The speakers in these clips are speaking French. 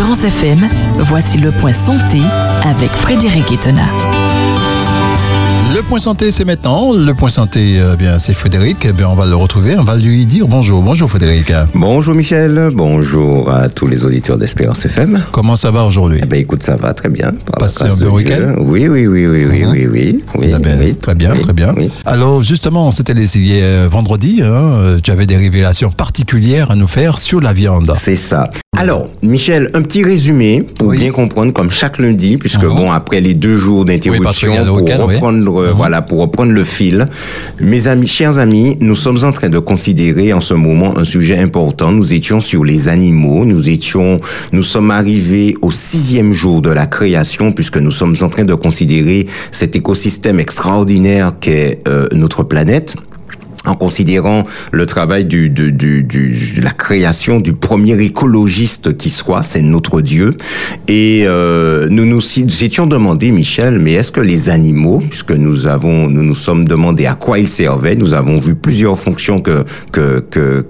Espérance FM, voici le point santé avec Frédéric Etena. Le point santé, c'est maintenant. Le point santé, euh, bien, c'est Frédéric. Eh bien, on va le retrouver. On va lui dire bonjour. Bonjour, Frédéric. Bonjour, Michel. Bonjour à tous les auditeurs d'Espérance FM. Comment ça va aujourd'hui? Eh bien, écoute, ça va très bien. Passé un bon week-end? Oui, oui, oui, oui, oui, oui, oui. oui, Ah ben, oui, Très bien, oui, très bien. oui. Alors, justement, c'était les euh, vendredi. hein, euh, tu avais des révélations particulières à nous faire sur la viande. C'est ça. Alors, Michel, un petit résumé pour Oui. bien comprendre, comme chaque lundi, puisque Mhm. bon, après les deux jours Oui, d'interruption, le pour week-end, oui. reprendre, euh, voilà, pour reprendre le fil, mes amis, chers amis, nous sommes en train de considérer en ce moment un sujet important. Nous étions sur les animaux, nous étions, nous sommes arrivés au sixième jour de la création, puisque nous sommes en train de considérer cet écosystème extraordinaire qu'est euh, notre planète en considérant le travail du, du, du, du- la création du premier écologiste qui soit, c'est notre Dieu. Et euh, nous nous étions demandé, Michel, mais est-ce que les animaux, puisque nous avons, nous nous sommes demandé à quoi ils servaient, nous avons vu plusieurs fonctions que que que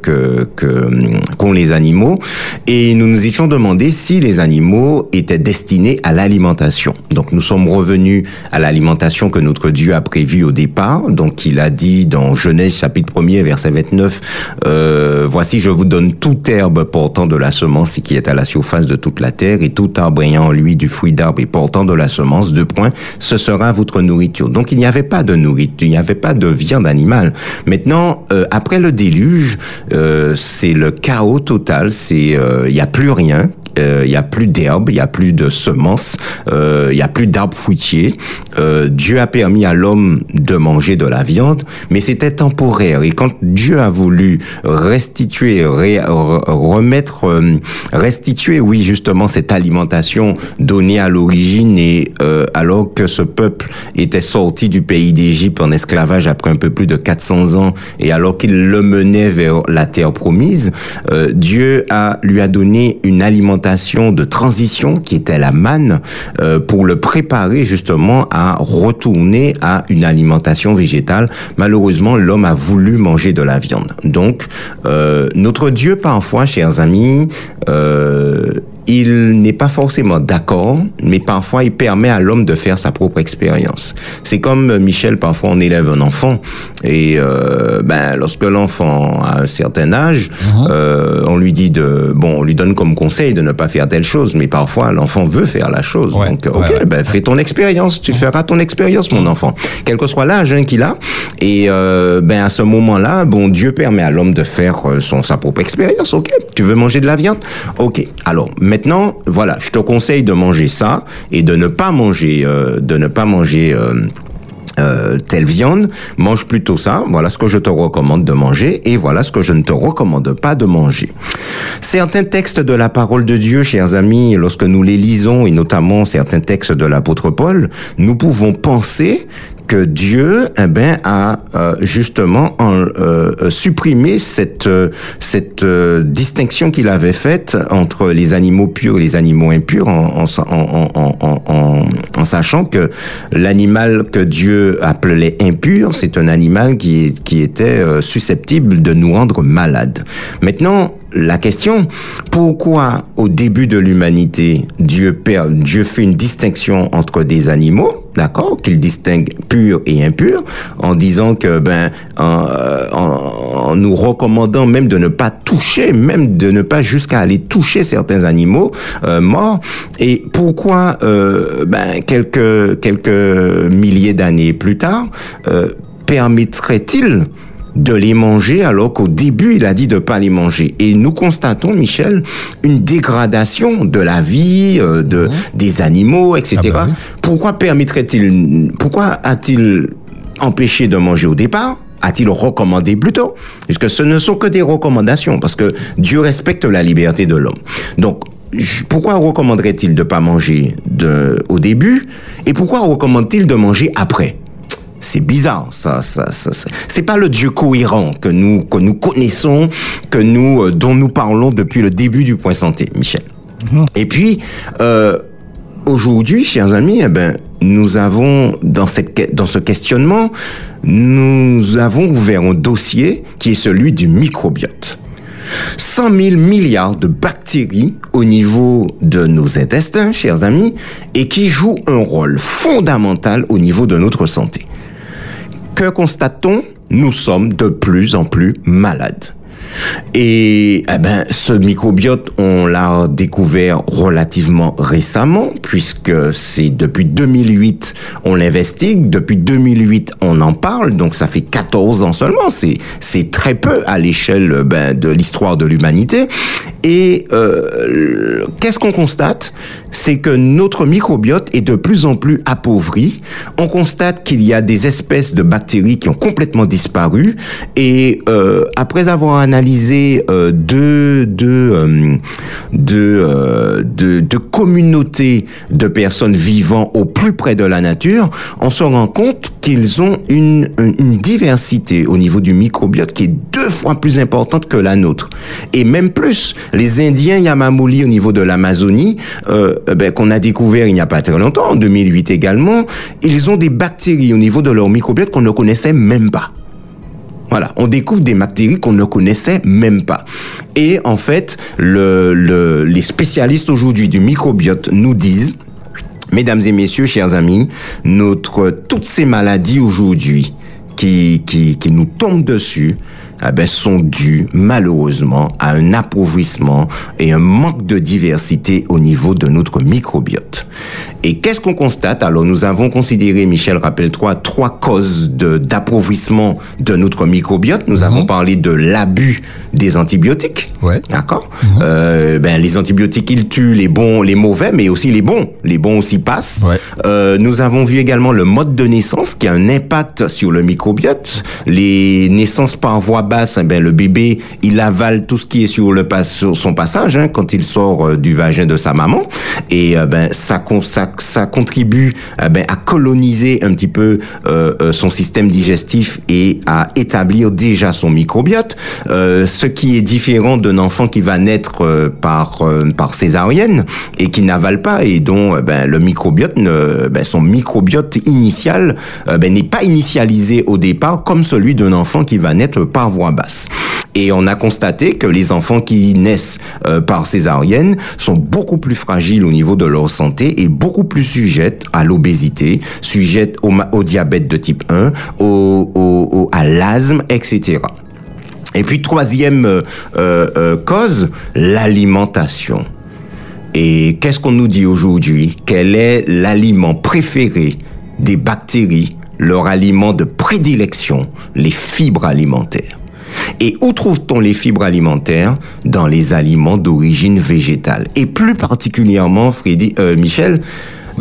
que qu'ont les animaux, et nous nous étions demandé si les animaux étaient destinés à l'alimentation. Donc nous sommes revenus à l'alimentation que notre Dieu a prévue au départ. Donc il a dit dans Genèse chapitre 1er verset 29, euh, voici je vous donne toute herbe portant de la semence qui est à la surface de toute la terre et tout arbre ayant en lui du fruit d'arbre et portant de la semence, deux points, ce sera votre nourriture. Donc il n'y avait pas de nourriture, il n'y avait pas de viande animale. Maintenant, euh, après le déluge, euh, c'est le chaos total, c'est euh, il n'y a plus rien euh, il y a plus d'herbe, il y a plus de semences, euh, il y a plus d'arbres fruitiers. Euh, Dieu a permis à l'homme de manger de la viande, mais c'était temporaire. Et quand Dieu a voulu restituer, remettre, euh, restituer, oui, justement, cette alimentation donnée à l'origine et euh, alors que ce peuple était sorti du pays d'Égypte en esclavage après un peu plus de 400 ans et alors qu'il le menait vers la terre promise, euh, Dieu a, lui a donné une alimentation de transition qui était la manne euh, pour le préparer justement à retourner à une alimentation végétale. Malheureusement, l'homme a voulu manger de la viande. Donc, euh, notre Dieu, parfois, chers amis, euh, il n'est pas forcément d'accord, mais parfois il permet à l'homme de faire sa propre expérience. C'est comme euh, Michel, parfois on élève un enfant et euh, ben lorsque l'enfant a un certain âge, euh, on lui dit de bon, on lui donne comme conseil de ne pas faire telle chose, mais parfois l'enfant veut faire la chose. Ouais, Donc ok, ouais. ben fais ton expérience, tu feras ton expérience, mon enfant, quel que soit l'âge hein, qu'il a. Et euh, ben à ce moment-là, bon Dieu permet à l'homme de faire son sa propre expérience. Ok, tu veux manger de la viande? Ok. Alors maintenant, voilà, je te conseille de manger ça et de ne pas manger, euh, de ne pas manger. euh, euh, telle viande, mange plutôt ça. Voilà ce que je te recommande de manger et voilà ce que je ne te recommande pas de manger. Certains textes de la parole de Dieu, chers amis, lorsque nous les lisons et notamment certains textes de l'apôtre Paul, nous pouvons penser que Dieu, eh ben, a euh, justement en, euh, supprimé cette euh, cette euh, distinction qu'il avait faite entre les animaux purs et les animaux impurs, en, en, en, sachant que l'animal que Dieu appelait impur, c'est un animal qui qui était euh, susceptible de nous rendre malades. Maintenant, la question, pourquoi au début de l'humanité, Dieu, per- Dieu fait une distinction entre des animaux, d'accord, qu'il distingue pur et impur, en disant que, ben, en, euh, en- en nous recommandant même de ne pas toucher, même de ne pas jusqu'à aller toucher certains animaux euh, morts, et pourquoi, euh, ben, quelques, quelques milliers d'années plus tard, euh, permettrait-il de les manger alors qu'au début il a dit de pas les manger. Et nous constatons Michel une dégradation de la vie euh, de des animaux etc Ah bah oui. pourquoi permettrait-il pourquoi a-t-il empêché de manger au départ? A-t-il recommandé plutôt? Puisque ce ne sont que des recommandations, parce que Dieu respecte la liberté de l'homme. Donc, pourquoi recommanderait-il de pas manger de, au début? Et pourquoi recommande-t-il de manger après? C'est bizarre, ça, ça, ça, ça. C'est pas le Dieu cohérent que nous que nous connaissons, que nous euh, dont nous parlons depuis le début du point santé, Michel. Et puis euh, aujourd'hui, chers amis, eh ben nous avons dans cette dans ce questionnement, nous avons ouvert un dossier qui est celui du microbiote. 100 000 milliards de bactéries au niveau de nos intestins, chers amis, et qui jouent un rôle fondamental au niveau de notre santé. Que constate-t-on Nous sommes de plus en plus malades. Et eh ben, ce microbiote, on l'a découvert relativement récemment, puisque c'est depuis 2008 on l'investigue, depuis 2008 on en parle, donc ça fait 14 ans seulement. C'est très peu à l'échelle ben, de l'histoire de l'humanité. Et euh, qu'est-ce qu'on constate? C'est que notre microbiote est de plus en plus appauvri. On constate qu'il y a des espèces de bactéries qui ont complètement disparu. Et euh, après avoir analysé euh, deux, deux, euh, deux, euh, deux, deux communautés de personnes vivant au plus près de la nature, on se rend compte qu'ils ont une, une, une diversité au niveau du microbiote qui est deux fois plus importante que la nôtre. Et même plus, les Indiens Yamamoli au niveau de l'Amazonie, euh, ben, qu'on a découvert il n'y a pas très longtemps, en 2008 également, ils ont des bactéries au niveau de leur microbiote qu'on ne connaissait même pas. Voilà, on découvre des bactéries qu'on ne connaissait même pas. Et en fait, le, le, les spécialistes aujourd'hui du microbiote nous disent, mesdames et messieurs, chers amis, notre toutes ces maladies aujourd'hui qui, qui, qui nous tombent dessus, eh ben, sont dus malheureusement à un appauvrissement et un manque de diversité au niveau de notre microbiote. Et qu'est-ce qu'on constate? Alors nous avons considéré, Michel, rappelle-toi, trois causes d'appauvrissement de notre microbiote. Nous avons parlé de l'abus des antibiotiques. Ouais. D'accord? Euh, ben les antibiotiques ils tuent les bons, les mauvais, mais aussi les bons. Les bons aussi passent. Ouais. Euh, nous avons vu également le mode de naissance qui a un impact sur le microbiote. Les naissances par voie basse, eh ben le bébé il avale tout ce qui est sur le pas- sur son passage hein, quand il sort euh, du vagin de sa maman et euh, ben ça con- ça ça contribue eh ben à coloniser un petit peu euh, euh, son système digestif et à établir déjà son microbiote. Euh, ce qui est différent d'un enfant qui va naître euh, par par césarienne et qui n'avale pas et dont euh, ben, le microbiote, ne- ben, son microbiote initial ben, n'est pas initialisé au départ comme celui d'un enfant qui va naître par voie basse. Et on a constaté que les enfants qui naissent euh, par césarienne sont beaucoup plus fragiles au niveau de leur santé et beaucoup plus sujettes à l'obésité, sujettes au, diabète de type 1, au, au- au- à l'asthme, etc. Et puis troisième euh, euh, euh, cause, l'alimentation. Et qu'est-ce qu'on nous dit aujourd'hui? Quel est l'aliment préféré des bactéries, leur aliment de prédilection, les fibres alimentaires? Et où trouve-t-on les fibres alimentaires Dans les aliments d'origine végétale? Et plus particulièrement, Freddy, euh, Michel,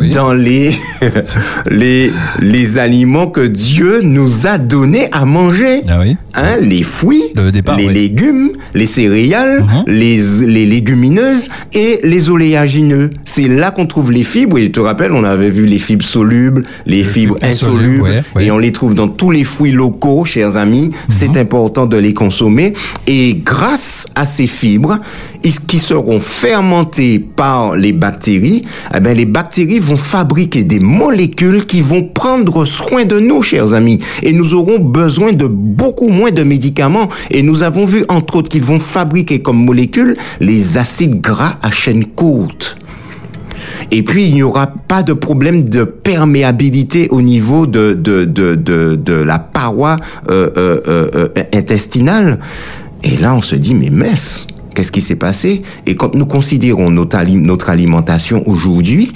Oui. dans les, les, les aliments que Dieu nous a donnés à manger. Ah oui. Hein, les fruits, départ, les oui. légumes, les céréales, Mhm. les, les légumineuses et les oléagineux. C'est là qu'on trouve les fibres. Et tu te rappelles, on avait vu les fibres solubles, les fibres fibres insolubles, insolubles, ouais, ouais. et on les trouve dans tous les fruits locaux, chers amis. C'est important de les consommer. Et grâce à ces fibres, qui seront fermentées par les bactéries, eh ben, les bactéries vont fabriquer des molécules qui vont prendre soin de nous, chers amis. Et nous aurons besoin de beaucoup moins de médicaments. Et nous avons vu, entre autres, qu'ils vont fabriquer comme molécules les acides gras à chaîne courte. Et puis, il n'y aura pas de problème de perméabilité au niveau de, de, de, de, la paroi euh, euh, euh, intestinale. Et là, on se dit, mais messe, qu'est-ce qui s'est passé? Et quand nous considérons notre alimentation aujourd'hui,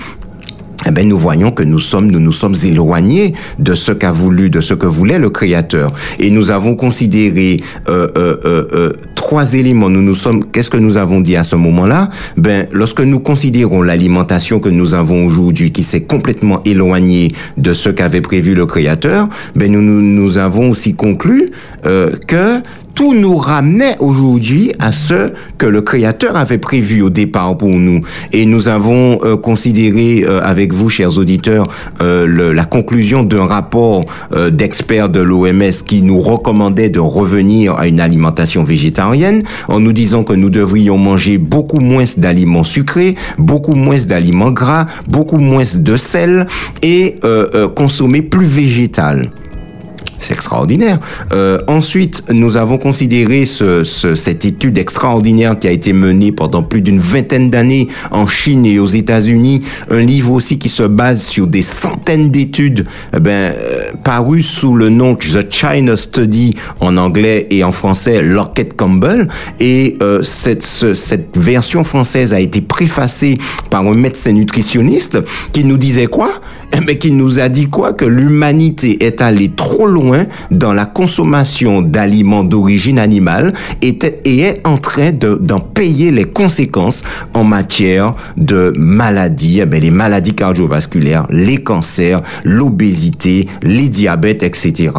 eh ben, nous voyons que nous sommes, nous nous sommes éloignés de ce qu'a voulu, de ce que voulait le Créateur. Et nous avons considéré euh, euh, euh, euh, trois éléments. Nous nous sommes, qu'est-ce que nous avons dit à ce moment-là? Ben, lorsque nous considérons l'alimentation que nous avons aujourd'hui, qui s'est complètement éloignée de ce qu'avait prévu le Créateur, ben nous nous, nous avons aussi conclu euh, que tout nous ramenait aujourd'hui à ce que le Créateur avait prévu au départ pour nous. Et nous avons euh, considéré euh, avec vous, chers auditeurs, euh, le- la conclusion d'un rapport euh, d'experts de l'OMS qui nous recommandait de revenir à une alimentation végétarienne en nous disant que nous devrions manger beaucoup moins d'aliments sucrés, beaucoup moins d'aliments gras, beaucoup moins de sel et euh, euh, consommer plus végétal. C'est extraordinaire. Euh, ensuite, nous avons considéré ce, ce, cette étude extraordinaire qui a été menée pendant plus d'une vingtaine d'années en Chine et aux États-Unis. Un livre aussi qui se base sur des centaines d'études eh ben, euh, parues sous le nom The China Study en anglais et en français Lockett Campbell. Et euh, cette, ce, cette version française a été préfacée par un médecin nutritionniste qui nous disait quoi? Mais qui nous a dit quoi? Que l'humanité est allée trop loin dans la consommation d'aliments d'origine animale et, est en train d'en payer les conséquences en matière de maladies, eh les maladies cardiovasculaires, les cancers, l'obésité, les diabètes, etc.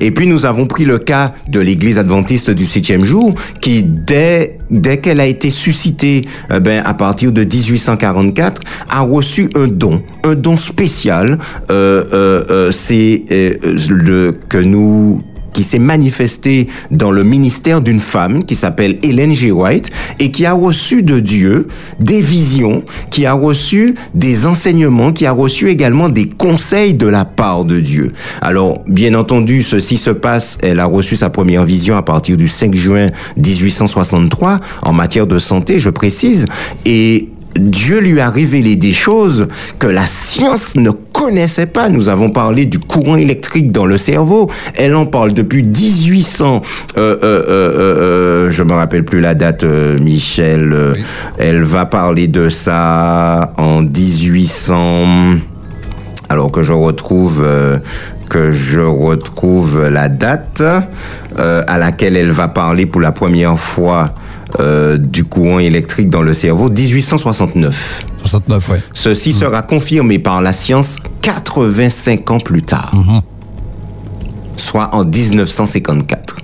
Et puis nous avons pris le cas de l'Église adventiste du septième jour, qui dès dès qu'elle a été suscitée, eh ben à partir de 1844, a reçu un don, un don spécial. Euh, euh, euh, c'est euh, le que nous qui s'est manifesté dans le ministère d'une femme qui s'appelle Hélène G. White et qui a reçu de Dieu des visions, qui a reçu des enseignements, qui a reçu également des conseils de la part de Dieu. Alors, bien entendu, ceci se passe, elle a reçu sa première vision à partir du 5 juin 1863 en matière de santé, je précise, et Dieu lui a révélé des choses que la science ne connaissait pas. Nous avons parlé du courant électrique dans le cerveau. Elle en parle depuis 1800. Euh, euh, euh, je me rappelle plus la date, euh, Michel. Oui. Elle va parler de ça en 1800. Alors que je retrouve euh, que je retrouve la date euh, à laquelle elle va parler pour la première fois euh, du courant électrique dans le cerveau, 1869. 69, ouais. Ceci mmh. sera confirmé par la science 85 ans plus tard, mmh. soit en 1954.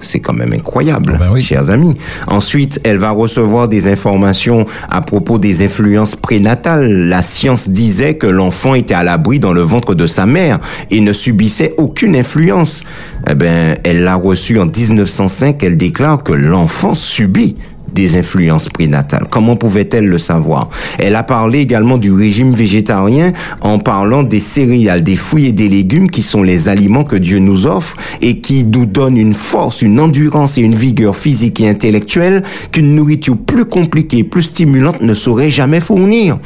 C'est quand même incroyable, ben oui. chers amis. Ensuite, elle va recevoir des informations à propos des influences prénatales. La science disait que l'enfant était à l'abri dans le ventre de sa mère et ne subissait aucune influence. Eh ben, elle l'a reçu en 1905. Elle déclare que l'enfant subit des influences prénatales. Comment pouvait-elle le savoir? Elle a parlé également du régime végétarien en parlant des céréales, des fruits et des légumes qui sont les aliments que Dieu nous offre et qui nous donnent une force, une endurance et une vigueur physique et intellectuelle qu'une nourriture plus compliquée, plus stimulante ne saurait jamais fournir.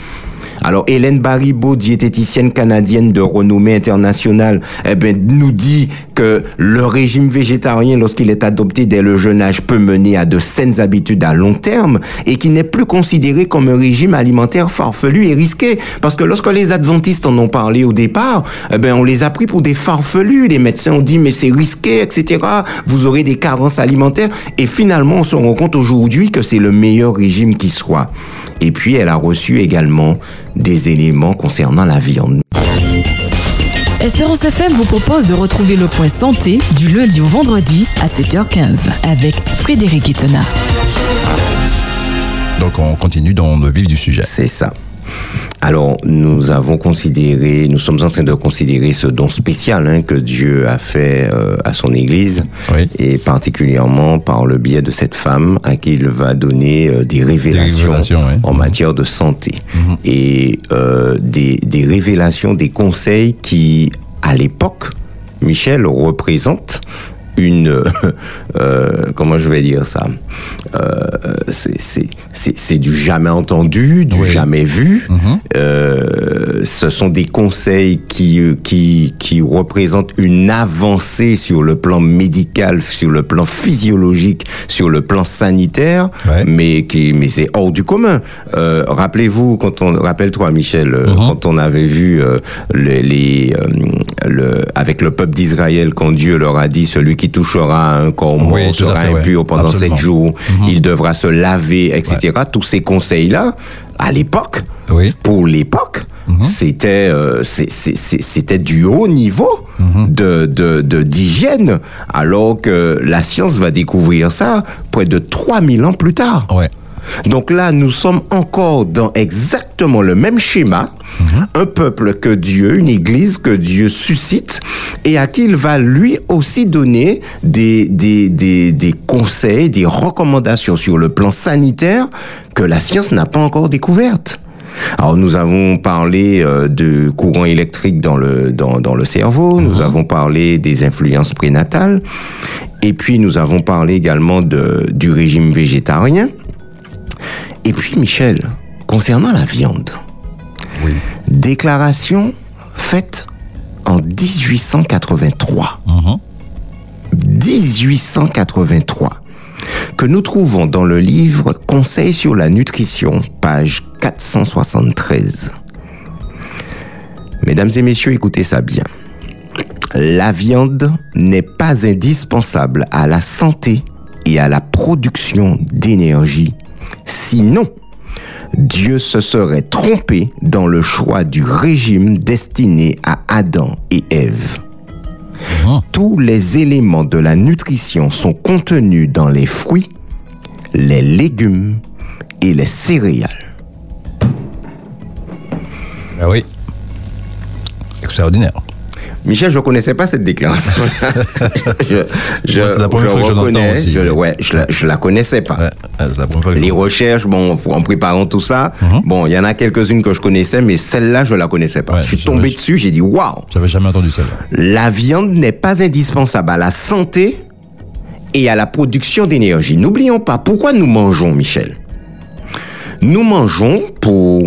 Alors Hélène Baribeau, diététicienne canadienne de renommée internationale, eh ben, nous dit que le régime végétarien, lorsqu'il est adopté dès le jeune âge, peut mener à de saines habitudes à long terme et qui n'est plus considéré comme un régime alimentaire farfelu et risqué. Parce que lorsque les adventistes en ont parlé au départ, eh ben, on les a pris pour des farfelus. Les médecins ont dit mais c'est risqué, etc. Vous aurez des carences alimentaires. Et finalement, on se rend compte aujourd'hui que c'est le meilleur régime qui soit. Et puis, elle a reçu également des éléments concernant la viande. Espérance FM vous propose de retrouver le point santé du lundi au vendredi à 7h15 avec Frédéric Itena. Donc on continue dans le vif du sujet. C'est ça. Alors, nous avons considéré, nous sommes en train de considérer ce don spécial hein, que Dieu a fait euh, à son Église, oui. et particulièrement par le biais de cette femme à qui il va donner euh, des révélations, des révélations oui. en matière de santé, Mhm. et euh, des, des révélations, des conseils qui, à l'époque, Michel représente une euh, comment je vais dire ça euh, c'est du jamais entendu du oui. jamais vu mm -hmm. euh, ce sont des conseils qui qui qui représentent une avancée sur le plan médical sur le plan physiologique sur le plan sanitaire ouais. mais qui mais c'est hors du commun Euh, rappelez-vous quand on rappelle-toi Michel mm -hmm. quand on avait vu euh, les, les le avec le peuple d'Israël quand Dieu leur a dit celui qui touchera un corps mort oui, sera fait, impur ouais. pendant sept jours, mm -hmm. il devra se laver, etc. Ouais. Tous ces conseils-là, à l'époque, oui. pour l'époque, mm -hmm. c'était euh, c'était du haut niveau mm -hmm. de d'hygiène, de, alors que la science va découvrir ça près de 3000 ans plus tard. Ouais. Donc là, nous sommes encore dans exactement le même schéma. Un peuple que Dieu, une église que Dieu suscite et à qui il va lui aussi donner des, des, des, des conseils, des recommandations sur le plan sanitaire que la science n'a pas encore découvertes. Alors nous avons parlé euh, de courant électrique dans le dans, dans le cerveau, nous avons parlé des influences prénatales et puis nous avons parlé également de du régime végétarien. Et puis Michel, concernant la viande. Oui. Déclaration faite en 1883. 1883 que nous trouvons dans le livre Conseils sur la nutrition, page 473. Mesdames et messieurs, écoutez ça bien. La viande n'est pas indispensable à la santé et à la production d'énergie. Sinon, Dieu se serait trompé dans le choix du régime destiné à Adam et Ève. Tous les éléments de la nutrition sont contenus dans les fruits, les légumes et les céréales. Ah oui. Extraordinaire. Michel, je ne connaissais pas cette déclaration. je je, Moi, la première je fois que je l'entends reconnais, aussi, je, ouais, je la, je la connaissais pas. Ouais, c'est la première fois que Les recherches, bon, en préparant tout ça, bon, il y en a quelques-unes que je connaissais, mais celle-là, je la connaissais pas. Ouais, je suis tombé dessus, j'ai dit waouh. J'avais jamais entendu celle-là. La viande n'est pas indispensable à la santé et à la production d'énergie. N'oublions pas pourquoi nous mangeons, Michel? Nous mangeons pour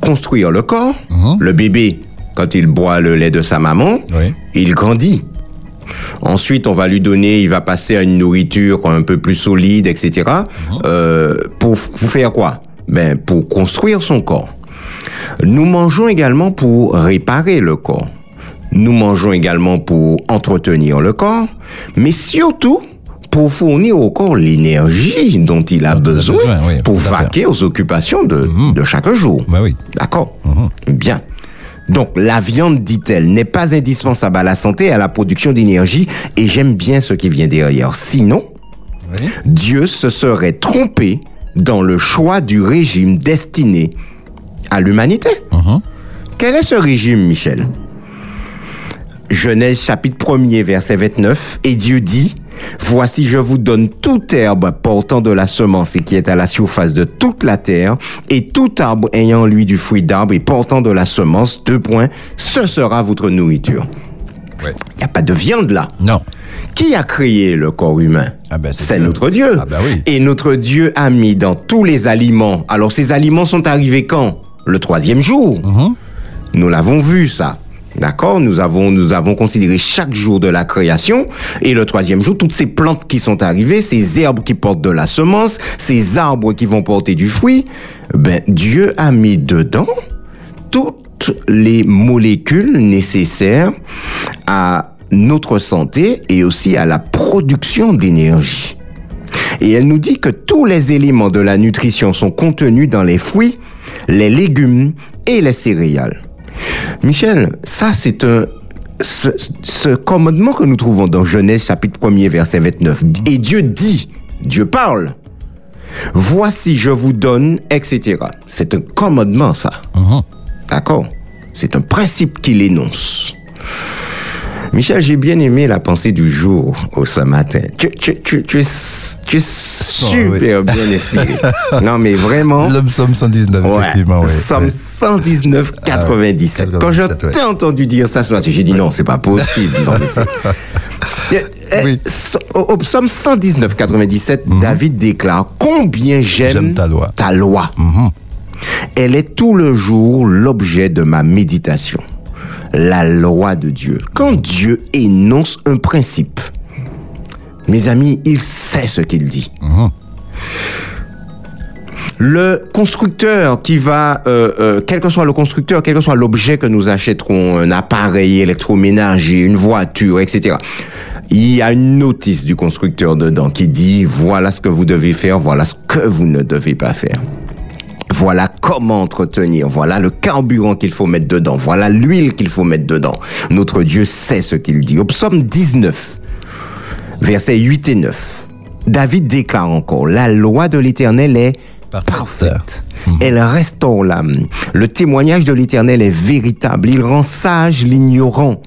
construire le corps. Le bébé, quand il boit le lait de sa maman, Oui. il grandit. Ensuite, on va lui donner, il va passer à une nourriture un peu plus solide, etc. Euh, pour, pour faire quoi? Ben, pour construire son corps. Nous mangeons également pour réparer le corps. Nous mangeons également pour entretenir le corps, mais surtout pour fournir au corps l'énergie dont il a Dont il a besoin, oui, pour vaquer aux occupations de, de chaque jour. Bah oui. D'accord? Bien. Donc, la viande, dit-elle, n'est pas indispensable à la santé et à la production d'énergie, et j'aime bien ce qui vient derrière. Sinon, Oui. Dieu se serait trompé dans le choix du régime destiné à l'humanité. Quel est ce régime, Michel? Genèse chapitre 1er, verset 29, et Dieu dit, Voici je vous donne toute herbe portant de la semence et qui est à la surface de toute la terre, et tout arbre ayant lui du fruit d'arbre et portant de la semence, deux points, ce sera votre nourriture. Ouais. Il n'y a pas de viande là. Non. Qui a créé le corps humain? Ah ben, c'est notre Dieu. Ah ben oui. Et notre Dieu a mis dans tous les aliments. Alors ces aliments sont arrivés quand? Le troisième jour. Mhm. Nous l'avons vu ça. D'accord? Nous avons nous avons considéré chaque jour de la création et le troisième jour toutes ces plantes qui sont arrivées, ces herbes qui portent de la semence, ces arbres qui vont porter du fruit, ben Dieu a mis dedans toutes les molécules nécessaires à notre santé et aussi à la production d'énergie. Et elle nous dit que tous les éléments de la nutrition sont contenus dans les fruits, les légumes et les céréales. Michel, ça c'est un... Ce, ce commandement que nous trouvons dans Genèse chapitre 1er verset 29. Et Dieu dit, Dieu parle, voici je vous donne, etc. C'est un commandement ça. Mhm. D'accord? C'est un principe qu'il énonce. Michel, j'ai bien aimé la pensée du jour au ce matin. Tu, tu, tu, tu es, tu es super bien inspiré. non, mais vraiment. Le psaume 119, Ouais, effectivement. Oui. Somme Oui. 119, 97. Quand 97, je ouais. t'ai entendu dire ça ce matin, j'ai dit non, c'est pas possible. Non, mais c'est- Euh, euh, Oui. Au au psaume 119, 97, David déclare Combien j'aime ta loi. ta loi. Elle est tout le jour l'objet de ma méditation. La loi de Dieu. Quand Dieu énonce un principe, mes amis, il sait ce qu'il dit. Le constructeur qui va, euh, euh, quel que soit le constructeur, quel que soit l'objet que nous achèterons, un appareil électroménager, une voiture, etc. Il y a une notice du constructeur dedans qui dit voilà ce que vous devez faire, voilà ce que vous ne devez pas faire. Voilà comment entretenir, voilà le carburant qu'il faut mettre dedans, voilà l'huile qu'il faut mettre dedans. Notre Dieu sait ce qu'il dit. Au psaume 19, versets 8 et 9, David déclare encore, la loi de l'Éternel est Parfaite. parfaite. Elle restaure l'âme. Le témoignage de l'Éternel est véritable. Il rend sage l'ignorant.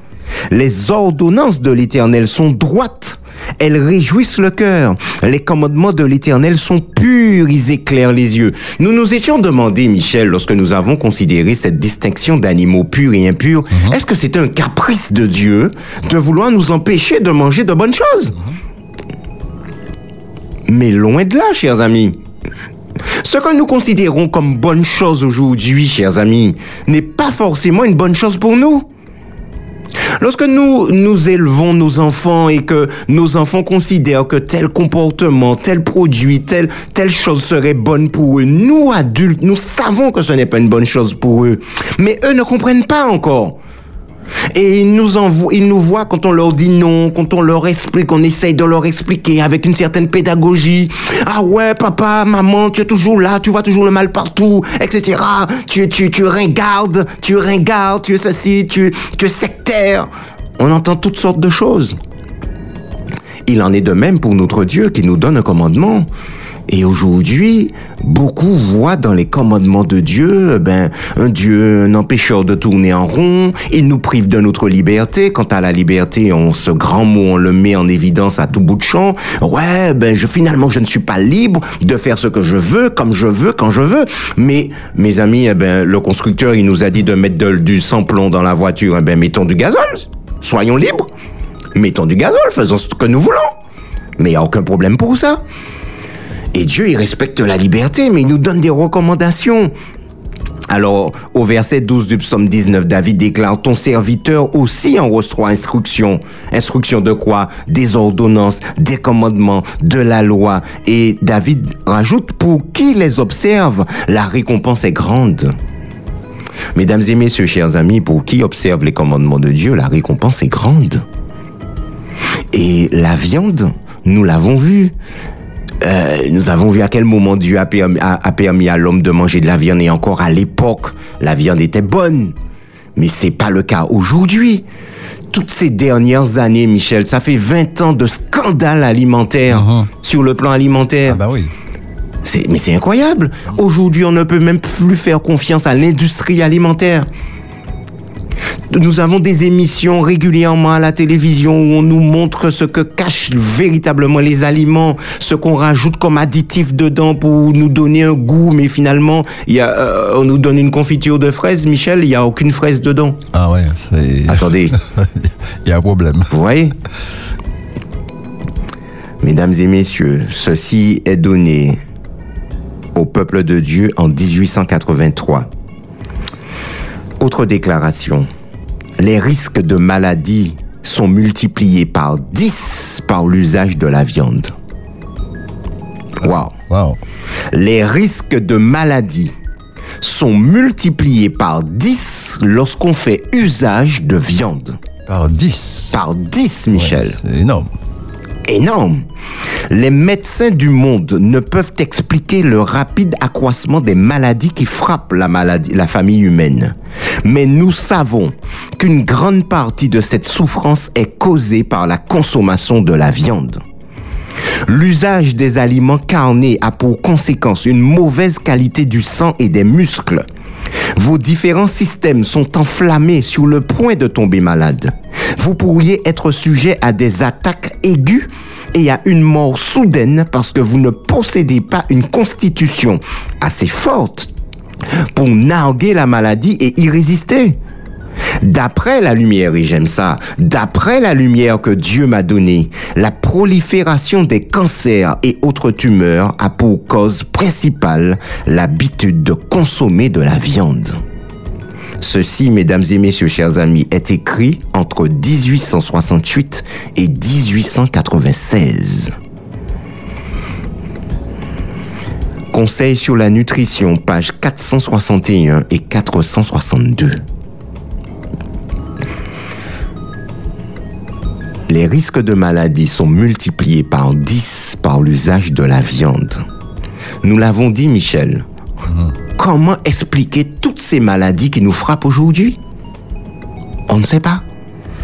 Les ordonnances de l'Éternel sont droites. Elles réjouissent le cœur. Les commandements de l'Éternel sont purs, ils éclairent les yeux. Nous nous étions demandé, Michel, lorsque nous avons considéré cette distinction d'animaux purs et impurs, est-ce que c'était un caprice de Dieu de vouloir nous empêcher de manger de bonnes choses? Mais loin de là, chers amis. Ce que nous considérons comme bonne chose aujourd'hui, chers amis, n'est pas forcément une bonne chose pour nous. Lorsque nous nous élevons nos enfants et que nos enfants considèrent que tel comportement, tel produit, telle, telle chose serait bonne pour eux, nous adultes, nous savons que ce n'est pas une bonne chose pour eux. Mais eux ne comprennent pas encore. Et ils nous, ils nous voient quand on leur dit non, quand on leur explique, on essaye de leur expliquer avec une certaine pédagogie. Ah ouais, papa, maman, tu es toujours là, tu vois toujours le mal partout, etc. Tu, tu, tu ringardes, tu ringardes, tu es ceci, tu, tu es sectaire. On entend toutes sortes de choses. Il en est de même pour notre Dieu qui nous donne un commandement. Et aujourd'hui, beaucoup voient dans les commandements de Dieu, ben, un Dieu, un empêcheur de tourner en rond. Il nous prive de notre liberté. Quant à la liberté, on, ce grand mot, on le met en évidence à tout bout de champ. Ouais, ben, je, finalement, je ne suis pas libre de faire ce que je veux, comme je veux, quand je veux. Mais, mes amis, eh ben, le constructeur, il nous a dit de mettre du sans-plomb dans la voiture. Eh ben, mettons du gazole. Soyons libres. Mettons du gazole, faisons ce que nous voulons. Mais il n'y a aucun problème pour ça. Et Dieu, il respecte la liberté, mais il nous donne des recommandations. Alors, au verset 12 du psaume 19, David déclare, ton serviteur aussi en reçoit instruction. Instruction de quoi? Des ordonnances, des commandements, de la loi. Et David rajoute, pour qui les observe, la récompense est grande. Mesdames et messieurs, chers amis, pour qui observe les commandements de Dieu, la récompense est grande. Et la viande, nous l'avons vu. Euh, nous avons vu à quel moment Dieu a permis, a, permis à l'homme de manger de la viande et encore à l'époque, la viande était bonne. Mais c'est pas le cas aujourd'hui. Toutes ces dernières années, Michel, ça fait 20 ans de scandale alimentaire Mhm. sur le plan alimentaire. Ah bah oui. C'est- mais c'est incroyable. Aujourd'hui, on ne peut même plus faire confiance à l'industrie alimentaire. Nous avons des émissions régulièrement à la télévision où on nous montre ce que cachent véritablement les aliments, ce qu'on rajoute comme additif dedans pour nous donner un goût, mais finalement, il y a, euh, on nous donne une confiture de fraises, Michel, il n'y a aucune fraise dedans. Ah ouais, c'est... Attendez, Il y a un problème. vous voyez? Mesdames et messieurs, ceci est donné au peuple de Dieu en 1883. Autre déclaration. Les risques de maladie sont multipliés par 10 par l'usage de la viande. Wow. Wow. Les risques de maladie sont multipliés par 10 lorsqu'on fait usage de viande. Par 10. Par 10, Michel. Ouais, c'est énorme. Énorme. Les médecins du monde ne peuvent expliquer le rapide accroissement des maladies qui frappent la, maladie, la famille humaine. Mais nous savons qu'une grande partie de cette souffrance est causée par la consommation de la viande. L'usage des aliments carnés a pour conséquence une mauvaise qualité du sang et des muscles. Vos différents systèmes sont enflammés sur le point de tomber malade. Vous pourriez être sujet à des attaques aiguës et à une mort soudaine parce que vous ne possédez pas une constitution assez forte pour narguer la maladie et y résister. D'après la lumière, et j'aime ça, d'après la lumière que Dieu m'a donnée, la prolifération des cancers et autres tumeurs a pour cause principale l'habitude de consommer de la viande. Ceci, mesdames et messieurs, chers amis, est écrit entre 1868 et 1896. Conseil sur la nutrition, page 461 et 462. Les risques de maladie sont multipliés par 10 par l'usage de la viande. Nous l'avons dit, Michel. Comment expliquer toutes ces maladies qui nous frappent aujourd'hui? On ne sait pas.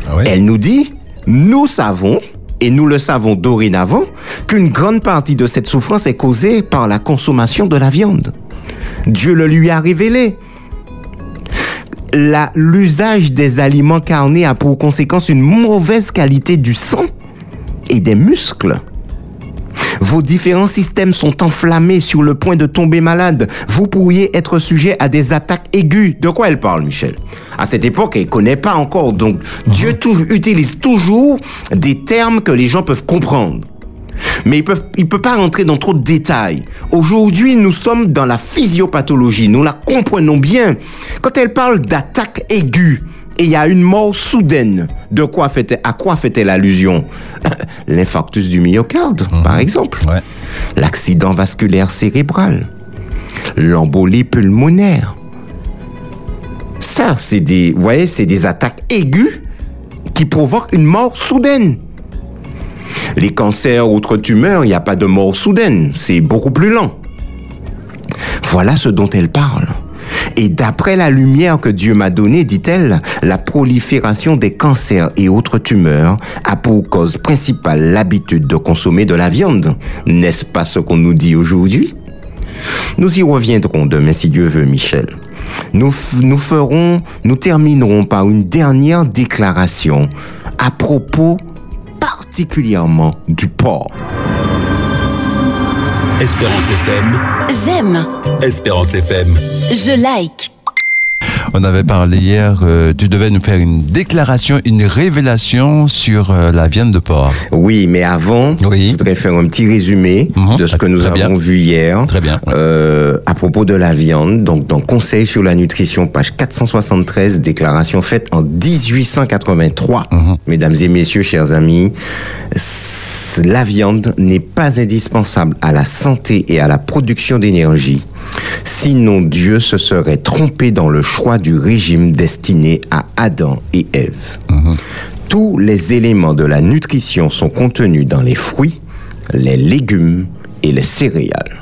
Ah ouais? Elle nous dit, nous savons, et nous le savons dorénavant, qu'une grande partie de cette souffrance est causée par la consommation de la viande. Dieu le lui a révélé. L'usage des aliments carnés a pour conséquence une mauvaise qualité du sang et des muscles. Vos différents systèmes sont enflammés sur le point de tomber malade. Vous pourriez être sujet à des attaques aiguës. De quoi elle parle, Michel? À cette époque, elle connaît pas encore. Donc, Dieu utilise toujours des termes que les gens peuvent comprendre. Mais il peut, il peut pas rentrer dans trop de détails. Aujourd'hui, nous sommes dans la physiopathologie. Nous la comprenons bien. Quand elle parle d'attaque aiguë, et il y a une mort soudaine, de quoi fait à quoi fait-elle allusion? L'infarctus du myocarde, par exemple. Ouais. L'accident vasculaire cérébral. L'embolie pulmonaire. Ça, c'est des, vous voyez, c'est des attaques aiguës qui provoquent une mort soudaine. Les cancers, autres tumeurs, il n'y a pas de mort soudaine. C'est beaucoup plus lent. Voilà ce dont elle parle. Et d'après la lumière que Dieu m'a donnée, dit-elle, la prolifération des cancers et autres tumeurs a pour cause principale l'habitude de consommer de la viande. N'est-ce pas ce qu'on nous dit aujourd'hui? Nous y reviendrons demain si Dieu veut, Michel. Nous, nous terminerons par une dernière déclaration à propos particulièrement du porc. Espérance FM, J'aime, Espérance FM. je like. On avait parlé hier, euh, tu devais nous faire une déclaration, une révélation sur euh, la viande de porc. Oui, mais avant, Oui. je voudrais faire un petit résumé Mhm. de ce que nous avons bien. vu hier. Très bien. Euh, à propos de la viande, donc dans Conseil sur la nutrition, page 473, déclaration faite en 1883. Mhm. Mesdames et messieurs, chers amis, la viande n'est pas indispensable à la santé et à la production d'énergie. Sinon, Dieu se serait trompé dans le choix du régime destiné à Adam et Ève. Tous les éléments de la nutrition sont contenus dans les fruits, les légumes et les céréales.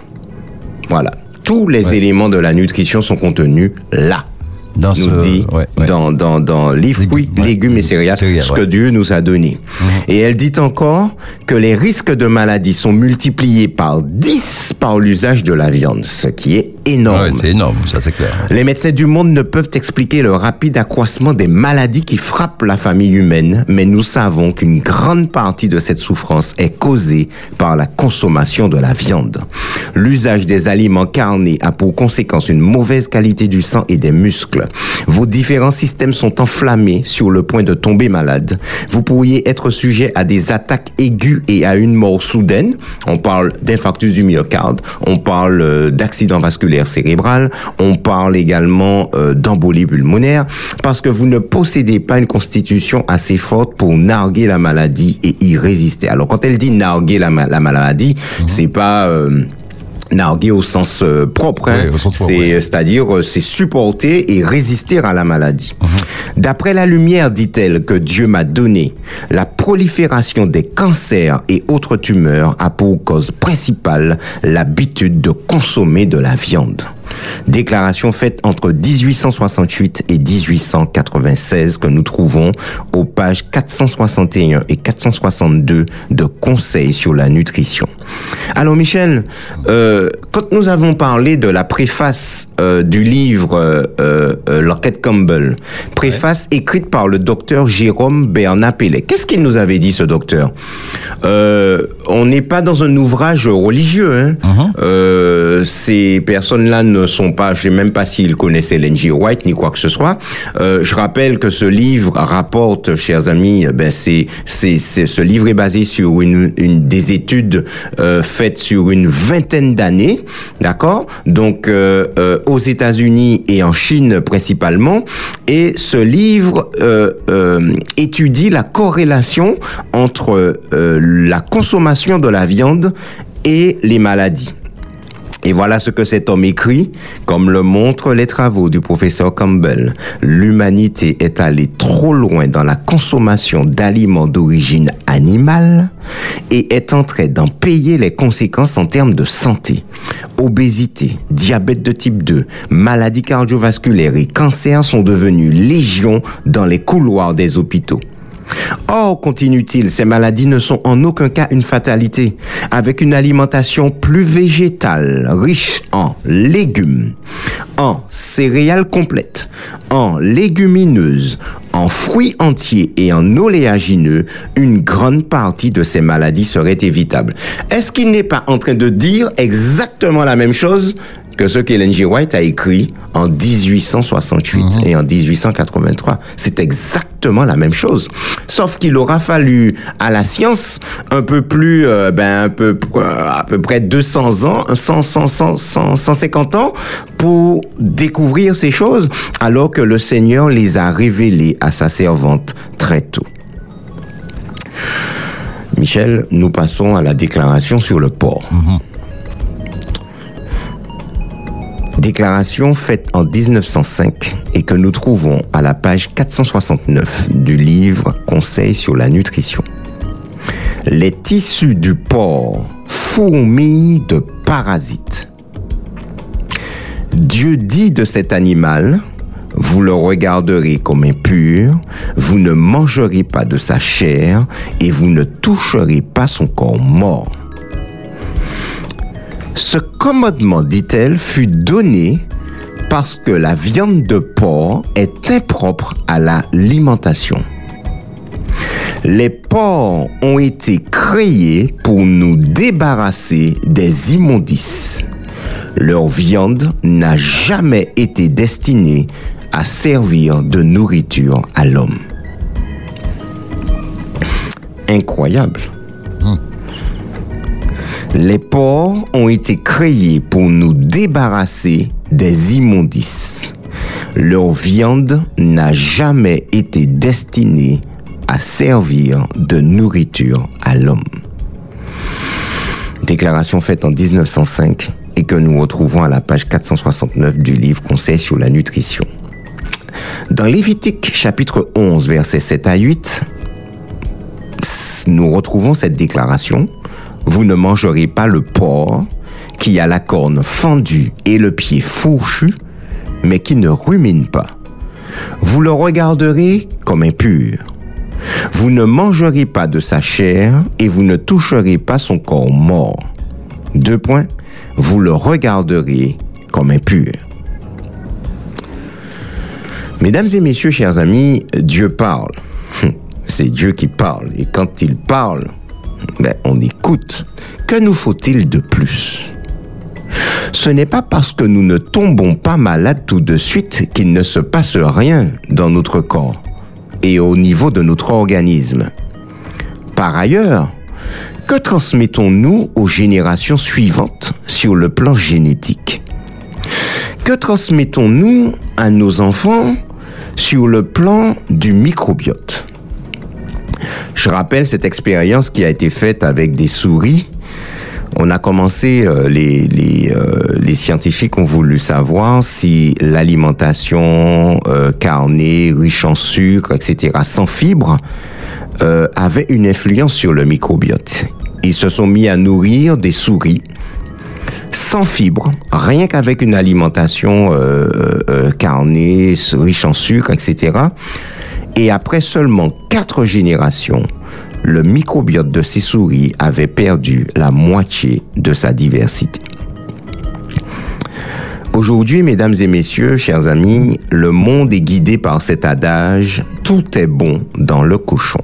Voilà. Tous les Ouais. éléments de la nutrition sont contenus là. Dans nous ce- dit ouais, ouais. Dans, dans, dans les fruits, légumes et céréales, Céréales, ce que Dieu nous a donné. Et elle dit encore que les risques de maladie sont multipliés par 10 par l'usage de la viande, ce qui est énorme. Ouais, c'est énorme, ça c'est clair. Les médecins du monde ne peuvent expliquer le rapide accroissement des maladies qui frappent la famille humaine, mais nous savons qu'une grande partie de cette souffrance est causée par la consommation de la viande. L'usage des aliments carnés a pour conséquence une mauvaise qualité du sang et des muscles. Vos différents systèmes sont enflammés sur le point de tomber malade. Vous pourriez être sujet à des attaques aiguës et à une mort soudaine. On parle d'infarctus du myocarde, on parle euh, d'accident vasculaire cérébral, on parle également euh, d'embolie pulmonaire, parce que vous ne possédez pas une constitution assez forte pour narguer la maladie et y résister. Alors quand elle dit narguer la, ma- la maladie, c'est pas... euh, narguer au sens euh, propre, hein. Oui, oui. c'est-à-dire c'est supporter et résister à la maladie. D'après la lumière, dit-elle, que Dieu m'a donnée, la prolifération des cancers et autres tumeurs a pour cause principale l'habitude de consommer de la viande. Déclaration faite entre 1868 et 1896 que nous trouvons aux pages 461 et 462 de Conseil sur la nutrition. Alors Michel, euh, quand nous avons parlé de la préface euh, du livre euh, euh, L'enquête Campbell, préface écrite par le docteur Jérôme Bernard Pellet, qu'est-ce qu'il nous avait dit ce docteur? On n'est pas dans un ouvrage religieux. Hein? Euh, ces personnes-là ne sont pas, je sais même pas s'ils connaissaient L.N.G. White ni quoi que ce soit. Euh, je rappelle que ce livre rapporte, chers amis, ben c'est, c'est, ce livre est basé sur une, des études euh, faites sur une vingtaine d'années, d'accord? Donc euh, aux États-Unis et en Chine principalement. Et ce livre étudie la corrélation entre la consommation de la viande et les maladies. Et voilà ce que cet homme écrit, comme le montrent les travaux du professeur Campbell. L'humanité est allée trop loin dans la consommation d'aliments d'origine animale et est en train d'en payer les conséquences en termes de santé. Obésité, diabète de type 2, maladies cardiovasculaires et cancers sont devenus légion dans les couloirs des hôpitaux. Or, continue-t-il, ces maladies ne sont en aucun cas une fatalité. Avec une alimentation plus végétale, riche en légumes, en céréales complètes, en légumineuses, en fruits entiers et en oléagineux, une grande partie de ces maladies serait évitable. Est-ce qu'il n'est pas en train de dire exactement la même chose que ce qu'Ellen G. White a écrit en 1868 et en 1883. C'est exactement la même chose. Sauf qu'il aura fallu à la science un peu plus, euh, ben, un peu, euh, à peu près 200 ans, 100, 100, 100, 100, 150 ans pour découvrir ces choses, alors que le Seigneur les a révélées à sa servante très tôt. Michel, nous passons à la déclaration sur le porc. Déclaration faite en 1905 et que nous trouvons à la page 469 du livre Conseil sur la nutrition. Les tissus du porc fourmillent de parasites. Dieu dit de cet animal, vous le regarderez comme impur, vous ne mangerez pas de sa chair et vous ne toucherez pas son corps mort. Ce commandement, dit-elle, fut donné parce que la viande de porc est impropre à l'alimentation. Les porcs ont été créés pour nous débarrasser des immondices. Leur viande n'a jamais été destinée à servir de nourriture à l'homme. Incroyable. Les porcs ont été créés pour nous débarrasser des immondices. Leur viande n'a jamais été destinée à servir de nourriture à l'homme. Déclaration faite en 1905 et que nous retrouvons à la page 469 du livre Conseil sur la nutrition. Dans Lévitique chapitre 11 versets 7 à 8, nous retrouvons cette déclaration vous ne mangerez pas le porc qui a la corne fendue et le pied fourchu, mais qui ne rumine pas. Vous le regarderez comme impur. Vous ne mangerez pas de sa chair et vous ne toucherez pas son corps mort. Deux points. Vous le regarderez comme impur. Mesdames et messieurs, chers amis, Dieu parle. C'est Dieu qui parle. Et quand il parle, ben, on écoute. Que nous faut-il de plus? Ce n'est pas parce que nous ne tombons pas malades tout de suite qu'il ne se passe rien dans notre corps et au niveau de notre organisme. Par ailleurs, que transmettons-nous aux générations suivantes sur le plan génétique? Que transmettons-nous à nos enfants sur le plan du microbiote? Je rappelle cette expérience qui a été faite avec des souris. On a commencé, euh, les, les, euh, les, scientifiques ont voulu savoir si l'alimentation euh, carnée, riche en sucre, etc., sans fibres, euh, avait une influence sur le microbiote. Ils se sont mis à nourrir des souris sans fibres, rien qu'avec une alimentation euh, euh, carnée, riche en sucre, etc. Et après seulement quatre générations, le microbiote de ces souris avait perdu la moitié de sa diversité. Aujourd'hui, mesdames et messieurs, chers amis, le monde est guidé par cet adage tout est bon dans le cochon.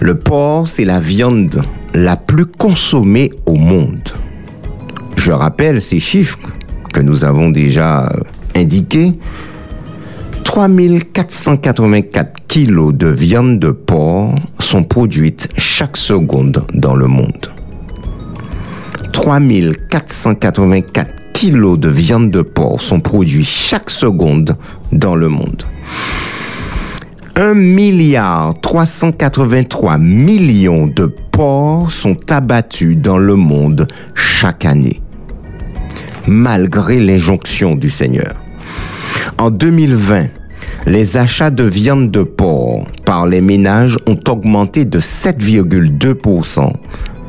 Le porc, c'est la viande la plus consommée au monde. Je rappelle ces chiffres que nous avons déjà indiqués. 3484 kilos de viande de porc sont produites chaque seconde dans le monde. 3484 kilos de viande de porc sont produits chaque seconde dans le monde. 1 milliard 383 millions de porcs sont abattus dans le monde chaque année, malgré l'injonction du Seigneur. En 2020, les achats de viande de porc par les ménages ont augmenté de 7,2%,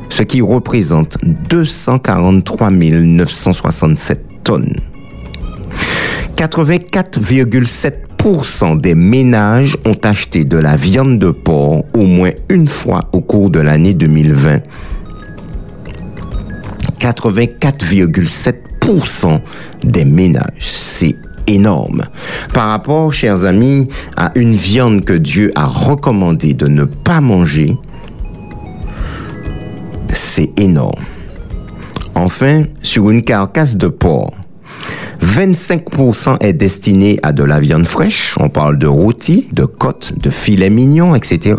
ce qui représente 243 967 tonnes. 84,7 80% des ménages ont acheté de la viande de porc au moins une fois au cours de l'année 2020. 84,7% des ménages. C'est énorme. Par rapport, chers amis, à une viande que Dieu a recommandé de ne pas manger, c'est énorme. Enfin, sur une carcasse de porc, 25% est destiné à de la viande fraîche, on parle de rôti, de côtes, de filets mignons, etc.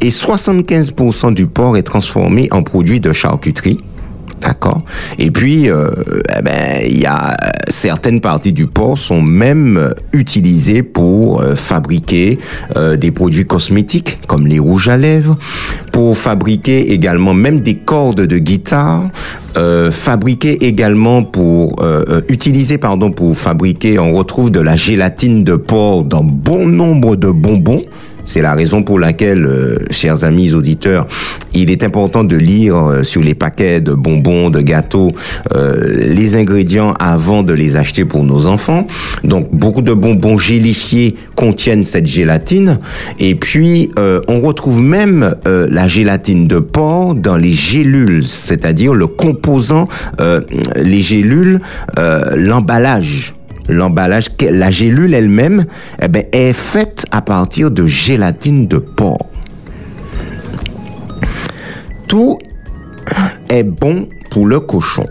Et 75% du porc est transformé en produit de charcuterie, D'accord. Et puis, euh, eh ben, y a certaines parties du porc sont même euh, utilisées pour euh, fabriquer euh, des produits cosmétiques comme les rouges à lèvres, pour fabriquer également même des cordes de guitare, euh, fabriquer également pour euh, euh, utiliser pardon pour fabriquer. On retrouve de la gélatine de porc dans bon nombre de bonbons. C'est la raison pour laquelle, euh, chers amis auditeurs, il est important de lire euh, sur les paquets de bonbons, de gâteaux, euh, les ingrédients avant de les acheter pour nos enfants. Donc, beaucoup de bonbons gélifiés contiennent cette gélatine. Et puis, euh, on retrouve même euh, la gélatine de porc dans les gélules, c'est-à-dire le composant, les gélules, l'emballage l'emballage, la gélule elle-même, eh ben, est faite à partir de gélatine de porc. Tout est bon pour le cochon.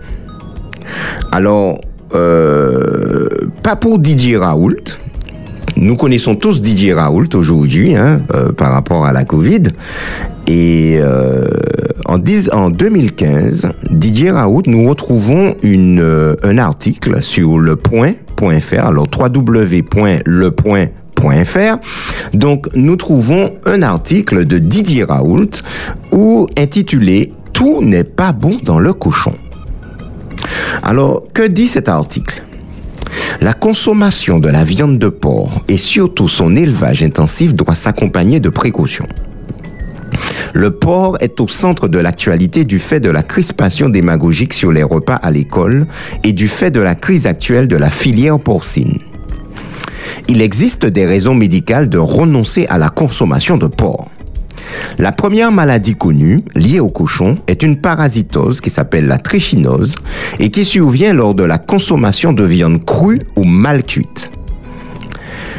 Alors, euh, pas pour Didier Raoult. Nous connaissons tous Didier Raoult aujourd'hui hein, euh, par rapport à la Covid. Et euh, en, 10 en 2015, Didier Raoult, nous retrouvons un article sur le alors www.lepoint.fr. Donc, nous trouvons un article de Didier Raoult où intitulé Tout n'est pas bon dans le cochon. Alors, que dit cet article? La consommation de la viande de porc et surtout son élevage intensif doit s'accompagner de précautions. Le porc est au centre de l'actualité du fait de la crispation démagogique sur les repas à l'école et du fait de la crise actuelle de la filière porcine. Il existe des raisons médicales de renoncer à la consommation de porc. La première maladie connue liée au cochon est une parasitose qui s'appelle la trichinose et qui survient lors de la consommation de viande crue ou mal cuite.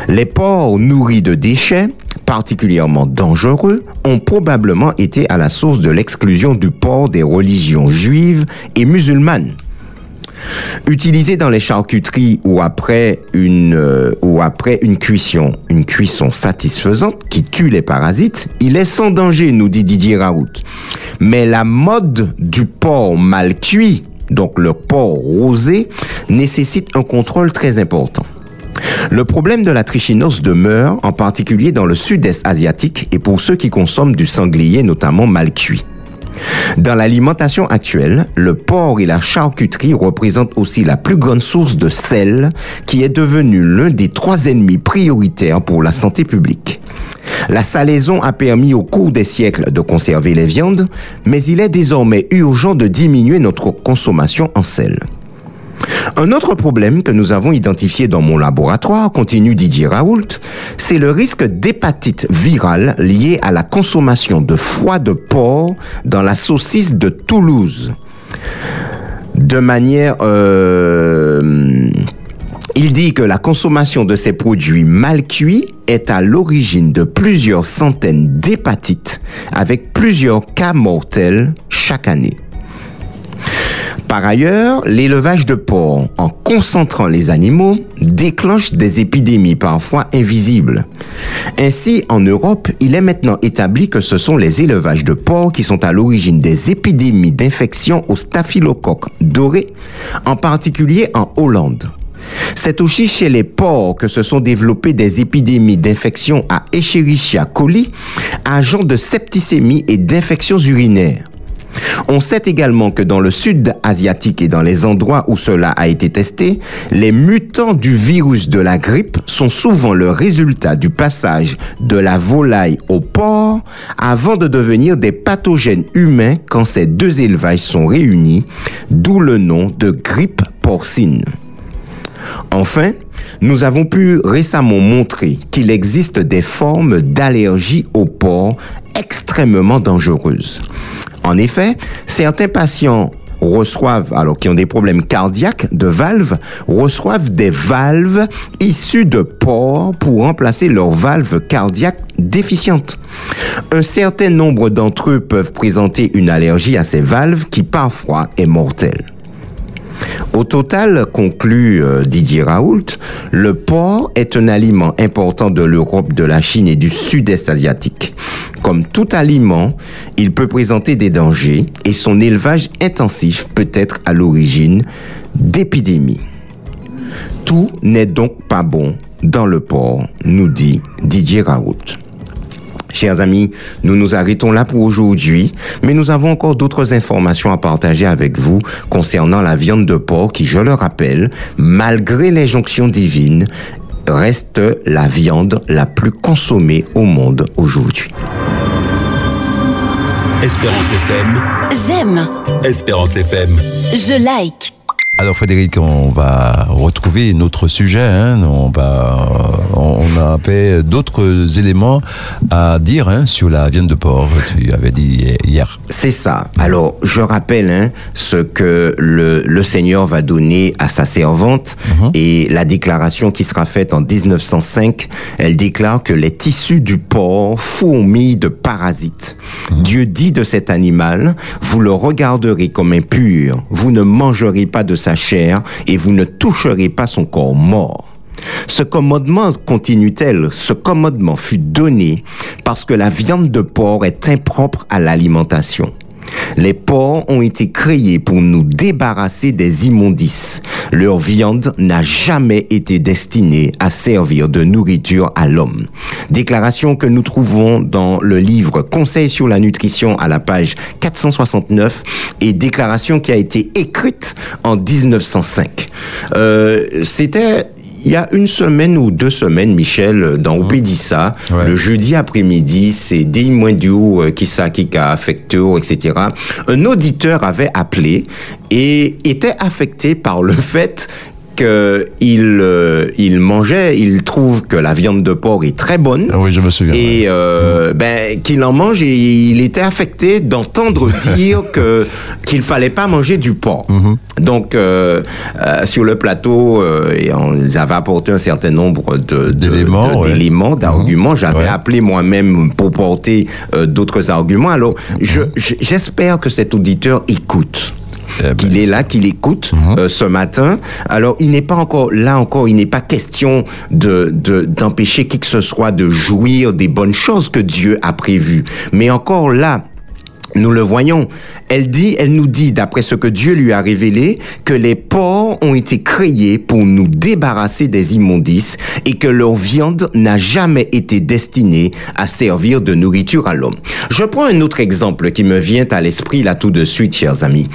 Les porcs nourris de déchets, particulièrement dangereux, ont probablement été à la source de l'exclusion du porc des religions juives et musulmanes. Utilisé dans les charcuteries ou après une euh, ou après une cuisson, une cuisson satisfaisante qui tue les parasites, il est sans danger, nous dit Didier Raoult. Mais la mode du porc mal cuit, donc le porc rosé, nécessite un contrôle très important. Le problème de la trichinose demeure, en particulier dans le sud-est asiatique et pour ceux qui consomment du sanglier, notamment mal cuit. Dans l'alimentation actuelle, le porc et la charcuterie représentent aussi la plus grande source de sel qui est devenu l'un des trois ennemis prioritaires pour la santé publique. La salaison a permis au cours des siècles de conserver les viandes, mais il est désormais urgent de diminuer notre consommation en sel. Un autre problème que nous avons identifié dans mon laboratoire, continue Didier Raoult, c'est le risque d'hépatite virale lié à la consommation de foie de porc dans la saucisse de Toulouse. De manière... euh, il dit que la consommation de ces produits mal cuits est à l'origine de plusieurs centaines d'hépatites, avec plusieurs cas mortels chaque année. Par ailleurs, l'élevage de porc, en concentrant les animaux, déclenche des épidémies parfois invisibles. Ainsi, en Europe, il est maintenant établi que ce sont les élevages de porc qui sont à l'origine des épidémies d'infection au staphylocoque doré, en particulier en Hollande. C'est aussi chez les porcs que se sont développées des épidémies d'infection à Escherichia coli, agent de septicémie et d'infections urinaires. On sait également que dans le sud asiatique et dans les endroits où cela a été testé, les mutants du virus de la grippe sont souvent le résultat du passage de la volaille au porc avant de devenir des pathogènes humains quand ces deux élevages sont réunis, d'où le nom de grippe porcine. Enfin, nous avons pu récemment montrer qu'il existe des formes d'allergie au porc extrêmement dangereuses. En effet, certains patients reçoivent, alors qui ont des problèmes cardiaques de valves, reçoivent des valves issues de porc pour remplacer leurs valves cardiaques déficientes. Un certain nombre d'entre eux peuvent présenter une allergie à ces valves qui parfois est mortelle. Au total, conclut euh, Didier Raoult, le porc est un aliment important de l'Europe, de la Chine et du sud-est asiatique. Comme tout aliment, il peut présenter des dangers et son élevage intensif peut être à l'origine d'épidémies. Tout n'est donc pas bon dans le porc, nous dit Didier Raoult. Chers amis, nous nous arrêtons là pour aujourd'hui, mais nous avons encore d'autres informations à partager avec vous concernant la viande de porc qui, je le rappelle, malgré l'injonction divine, reste la viande la plus consommée au monde aujourd'hui. Espérance FM, J'aime. Espérance FM. Je like. Alors Frédéric, on va retrouver notre sujet. hein. On va, on a fait d'autres éléments à dire hein, sur la viande de porc. Tu avais dit hier. C'est ça. Alors, je rappelle hein, ce que le, le Seigneur va donner à sa servante et la déclaration qui sera faite en 1905, elle déclare que les tissus du porc fourmillent de parasites. Dieu dit de cet animal, vous le regarderez comme impur, vous ne mangerez pas de sa et vous ne toucherez pas son corps mort. Ce commandement, continue-t-elle, ce commandement fut donné parce que la viande de porc est impropre à l'alimentation. Les porcs ont été créés pour nous débarrasser des immondices. Leur viande n'a jamais été destinée à servir de nourriture à l'homme. Déclaration que nous trouvons dans le livre Conseil sur la nutrition à la page 469 et déclaration qui a été écrite en 1905. Euh, C'était il y a une semaine ou deux semaines, Michel, dans Opédissa, Ouais. le jeudi après-midi, c'est des mois du qui ça qui a affecté, etc. Un auditeur avait appelé et était affecté par le fait qu'il euh, il mangeait, il trouve que la viande de porc est très bonne. Ah oui, je me souviens. Et euh, ben qu'il en mange et il était affecté d'entendre dire que qu'il fallait pas manger du porc. Donc euh, sur le plateau, et on ils avaient apporté un certain nombre de D'éléments, ouais. d'arguments. J'avais Ouais. appelé moi-même pour porter euh, d'autres arguments. Alors je- j'espère que cet auditeur écoute Eh ben. qu'il est là, qu'il écoute euh, ce matin. Alors, il n'est pas encore là encore, il n'est pas question de de- d'empêcher qui que ce soit de jouir des bonnes choses que Dieu a prévues. Mais encore là. Nous le voyons. Elle dit, elle nous dit, d'après ce que Dieu lui a révélé, que les porcs ont été créés pour nous débarrasser des immondices et que leur viande n'a jamais été destinée à servir de nourriture à l'homme. Je prends un autre exemple qui me vient à l'esprit là tout de suite, chers amis.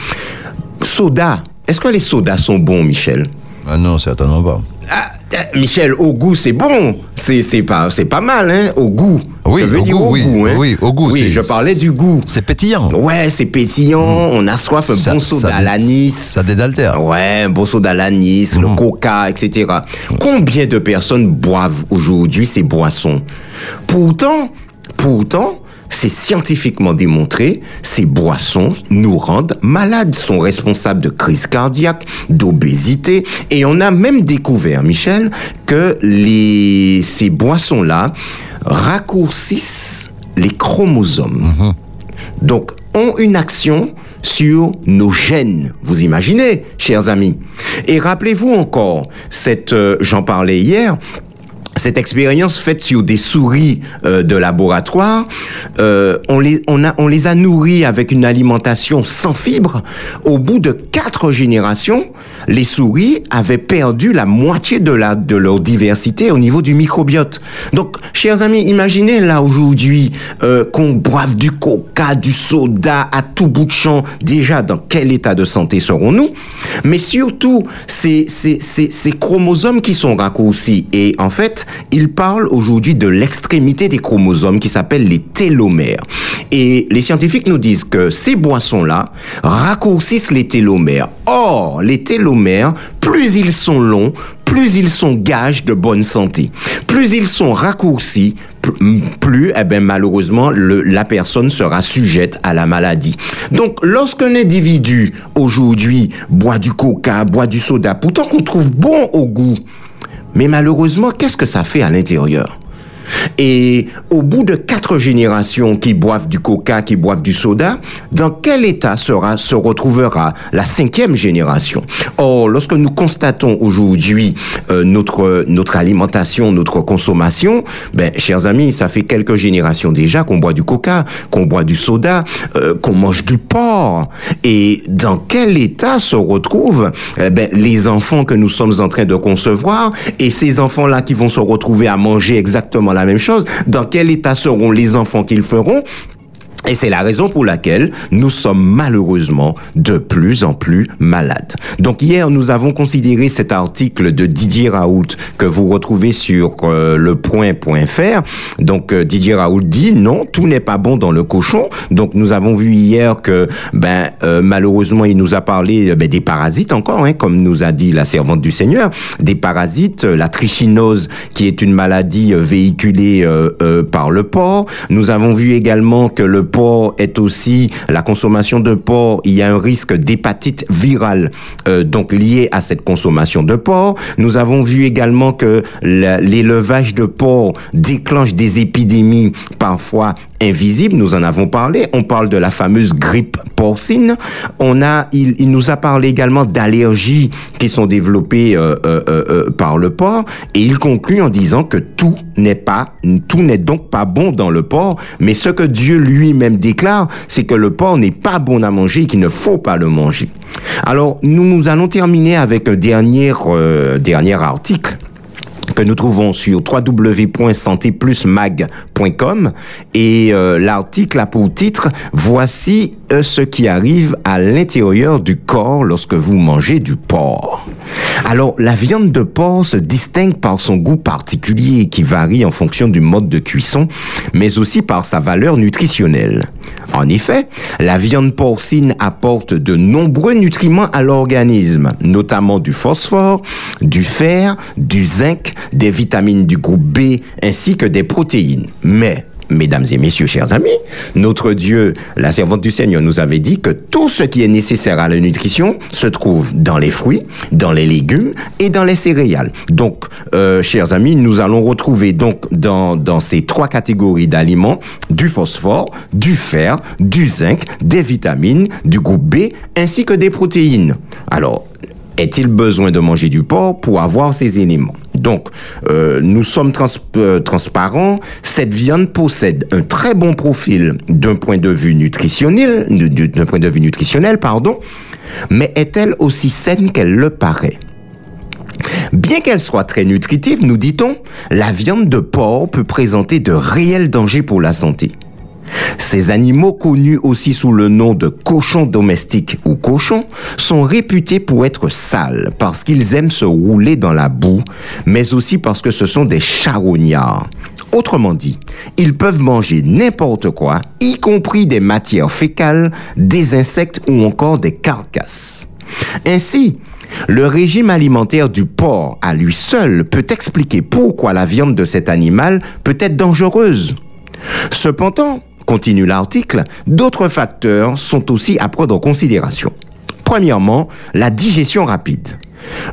Soda. Est-ce que les sodas sont bons, Michel? Ah non, certainement pas. Ah, euh, Michel, au goût, c'est bon. C'est, c'est pas, c'est pas mal, hein, au goût. Oui, veux au dire goût, au oui, goût, hein. oui, au goût, Oui, je parlais du goût. C'est pétillant. Ouais, c'est pétillant, on a soif, un bon soda à l'anis. Ça désaltère. Ouais, un bon soda à l'anis, le coca, etc. Combien de personnes boivent aujourd'hui ces boissons? Pourtant, pourtant, c'est scientifiquement démontré, ces boissons nous rendent malades, sont responsables de crises cardiaques, d'obésité, et on a même découvert, Michel, que les, ces boissons-là raccourcissent les chromosomes. Donc, ont une action sur nos gènes. Vous imaginez, chers amis. Et rappelez-vous encore, cette, euh, j'en parlais hier, cette expérience faite sur des souris euh, de laboratoire, euh, on, les, on, a, on les a nourris avec une alimentation sans fibres. Au bout de quatre générations, les souris avaient perdu la moitié de, la, de leur diversité au niveau du microbiote. Donc, chers amis, imaginez là aujourd'hui euh, qu'on boive du coca, du soda à tout bout de champ. Déjà, dans quel état de santé serons-nous? Mais surtout, ces, ces, ces, ces chromosomes qui sont raccourcis. Et en fait, il parle aujourd'hui de l'extrémité des chromosomes qui s'appelle les télomères. Et les scientifiques nous disent que ces boissons-là raccourcissent les télomères. Or, les télomères, plus ils sont longs, plus ils sont gages de bonne santé. Plus ils sont raccourcis, plus, eh ben, malheureusement, la personne sera sujette à la maladie. Donc, lorsqu'un individu, aujourd'hui, boit du coca, boit du soda, pourtant qu'on trouve bon au goût, mais malheureusement, qu'est-ce que ça fait à l'intérieur? Et au bout de quatre générations qui boivent du coca, qui boivent du soda, dans quel état sera, se retrouvera la cinquième génération? Or, lorsque nous constatons aujourd'hui euh, notre, notre alimentation, notre consommation, ben, chers amis, ça fait quelques générations déjà qu'on boit du coca, qu'on boit du soda, euh, qu'on mange du porc. Et dans quel état se retrouvent eh ben, les enfants que nous sommes en train de concevoir et ces enfants-là qui vont se retrouver à manger exactement la même chose, dans quel état seront les enfants qu'ils feront? Et c'est la raison pour laquelle nous sommes malheureusement de plus en plus malades. Donc hier, nous avons considéré cet article de Didier Raoult que vous retrouvez sur euh, le point.fr. Donc euh, Didier Raoult dit non, tout n'est pas bon dans le cochon. Donc nous avons vu hier que ben euh, malheureusement, il nous a parlé euh, ben, des parasites encore, hein, comme nous a dit la servante du Seigneur, des parasites, euh, la trichinose qui est une maladie euh, véhiculée par le porc. Nous avons vu également que le porc est aussi la consommation de porc. Il y a un risque d'hépatite virale euh, donc lié à cette consommation de porc. Nous avons vu également que l'élevage de porc déclenche des épidémies parfois invisibles. Nous en avons parlé. On parle de la fameuse grippe porcine. On a, il, il nous a parlé également d'allergies qui sont développées euh, euh, euh, euh, par le porc. Et il conclut en disant que tout n'est pas, tout n'est donc pas bon dans le porc. Mais ce que Dieu lui-même déclare, c'est que le porc n'est pas bon à manger qu'il ne faut pas le manger. Alors, nous, nous allons terminer avec un dernier, euh, dernier article que nous trouvons sur www.santéplusmag.com et euh, l'article a pour titre Voici ce qui arrive à l'intérieur du corps lorsque vous mangez du porc. Alors, la viande de porc se distingue par son goût particulier qui varie en fonction du mode de cuisson, mais aussi par sa valeur nutritionnelle. En effet, la viande porcine apporte de nombreux nutriments à l'organisme, notamment du phosphore, du fer, du zinc, des vitamines du groupe B ainsi que des protéines. Mais Mesdames et messieurs, chers amis, notre Dieu, la servante du Seigneur, nous avait dit que tout ce qui est nécessaire à la nutrition se trouve dans les fruits, dans les légumes et dans les céréales. Donc, euh, chers amis, nous allons retrouver donc dans, dans ces trois catégories d'aliments du phosphore, du fer, du zinc, des vitamines, du groupe B ainsi que des protéines. Alors, est-il besoin de manger du porc pour avoir ces éléments? Donc, euh, nous sommes euh, transparents. Cette viande possède un très bon profil d'un point de vue nutritionnel, du- du- d'un point de vue nutritionnel, pardon. Mais est-elle aussi saine qu'elle le paraît? Bien qu'elle soit très nutritive, nous dit-on, la viande de porc peut présenter de réels dangers pour la santé. Ces animaux connus aussi sous le nom de cochons domestiques ou cochons sont réputés pour être sales parce qu'ils aiment se rouler dans la boue, mais aussi parce que ce sont des charognards. Autrement dit, ils peuvent manger n'importe quoi, y compris des matières fécales, des insectes ou encore des carcasses. Ainsi, le régime alimentaire du porc à lui seul peut expliquer pourquoi la viande de cet animal peut être dangereuse. Cependant, continue l'article, d'autres facteurs sont aussi à prendre en considération. Premièrement, la digestion rapide.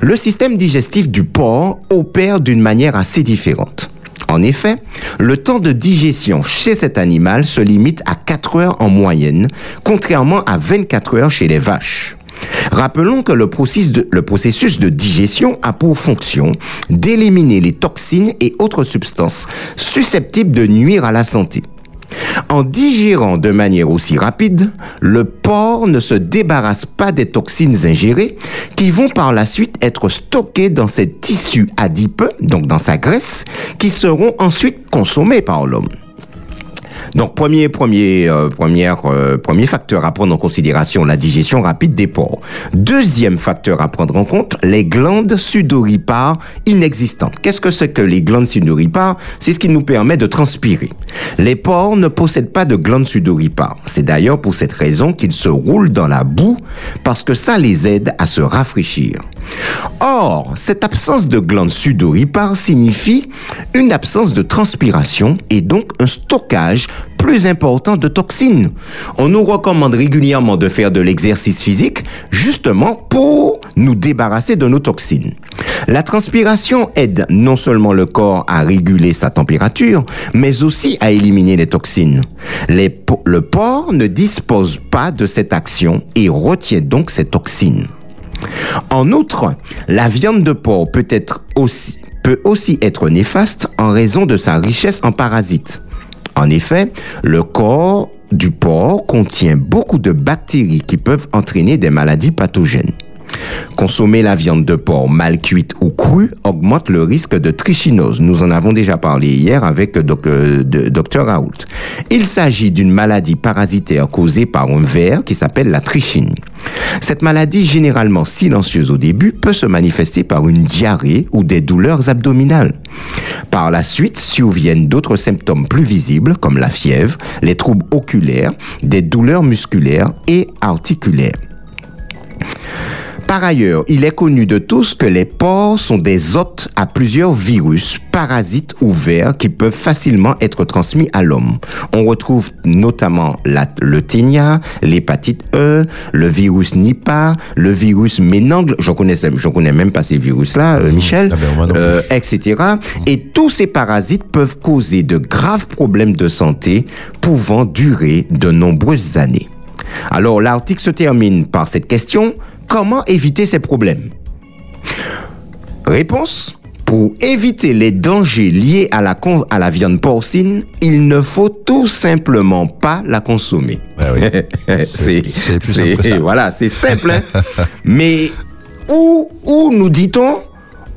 Le système digestif du porc opère d'une manière assez différente. En effet, le temps de digestion chez cet animal se limite à 4 heures en moyenne, contrairement à 24 heures chez les vaches. Rappelons que le processus, de, le processus de digestion a pour fonction d'éliminer les toxines et autres substances susceptibles de nuire à la santé. En digérant de manière aussi rapide, le porc ne se débarrasse pas des toxines ingérées qui vont par la suite être stockées dans ses tissus adipeux, donc dans sa graisse, qui seront ensuite consommés par l'homme. Donc, premier, premier, euh, première, euh, premier facteur à prendre en considération, la digestion rapide des porcs. Deuxième facteur à prendre en compte, les glandes sudoripares inexistantes. Qu'est-ce que c'est que les glandes sudoripares? C'est ce qui nous permet de transpirer. Les porcs ne possèdent pas de glandes sudoripares. C'est d'ailleurs pour cette raison qu'ils se roulent dans la boue, parce que ça les aide à se rafraîchir. Or, cette absence de glande sudoripare signifie une absence de transpiration et donc un stockage plus important de toxines. On nous recommande régulièrement de faire de l'exercice physique justement pour nous débarrasser de nos toxines. La transpiration aide non seulement le corps à réguler sa température, mais aussi à éliminer les toxines. Le porc ne dispose pas de cette action et retient donc ces toxines. En outre, la viande de porc peut aussi être néfaste en raison de sa richesse en parasites. En effet, le corps du porc contient beaucoup de bactéries qui peuvent entraîner des maladies pathogènes. Consommer la viande de porc mal cuite ou crue augmente le risque de trichinose. Nous en avons déjà parlé hier avec doc- euh, de- Dr Raoult. Il s'agit d'une maladie parasitaire causée par un ver qui s'appelle la trichine. Cette maladie, généralement silencieuse au début, peut se manifester par une diarrhée ou des douleurs abdominales. Par la suite, surviennent d'autres symptômes plus visibles comme la fièvre, les troubles oculaires, des douleurs musculaires et articulaires. Par ailleurs, il est connu de tous que les porcs sont des hôtes à plusieurs virus, parasites ou vers qui peuvent facilement être transmis à l'homme. On retrouve notamment la, le ténia, l'hépatite E, le virus Nipah, le virus Ménangle, je connais, je connais même pas ces virus-là, euh, Michel, Ah ben, euh, etc. Et tous ces parasites peuvent causer de graves problèmes de santé pouvant durer de nombreuses années. Alors l'article se termine par cette question, comment éviter ces problèmes Réponse pour éviter les dangers liés à la, con- à la viande porcine, il ne faut tout simplement pas la consommer. Oui. c'est simple. Voilà, c'est simple. hein. Mais où, où nous dit-on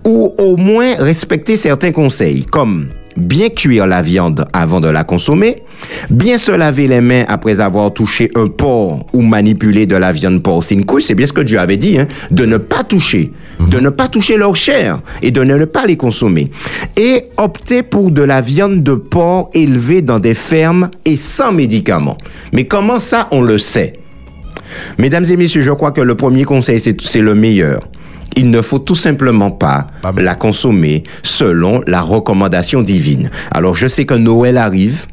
ou au moins respecter certains conseils, comme bien cuire la viande avant de la consommer, bien se laver les mains après avoir touché un porc ou manipulé de la viande porcine crue, c'est bien ce que Dieu avait dit, hein, de ne pas toucher, de ne pas toucher leur chair et de ne pas les consommer. Et opter pour de la viande de porc élevée dans des fermes et sans médicaments. Mais comment ça, on le sait? Mesdames et messieurs, je crois que le premier conseil, c'est le meilleur. Il ne faut tout simplement pas la consommer selon la recommandation divine. Alors, je sais que Noël arrive.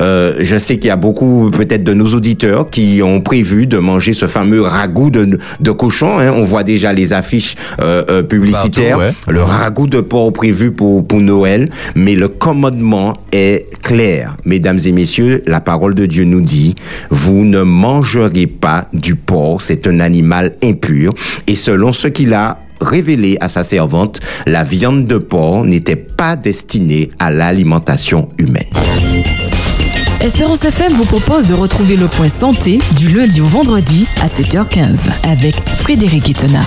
Euh, je sais qu'il y a beaucoup peut-être de nos auditeurs qui ont prévu de manger ce fameux ragoût de, de cochon. hein. On voit déjà les affiches euh, euh, publicitaires. Partout, ouais. Le ragoût de porc prévu pour, pour Noël. Mais le commandement est clair. Mesdames et messieurs, la parole de Dieu nous dit, vous ne mangerez pas du porc. C'est un animal impur. Et selon ce qu'il a révélé à sa servante, la viande de porc n'était pas destinée à l'alimentation humaine. Espérance FM vous propose de retrouver le point santé du lundi au vendredi à 7h15 avec Frédéric Guitena.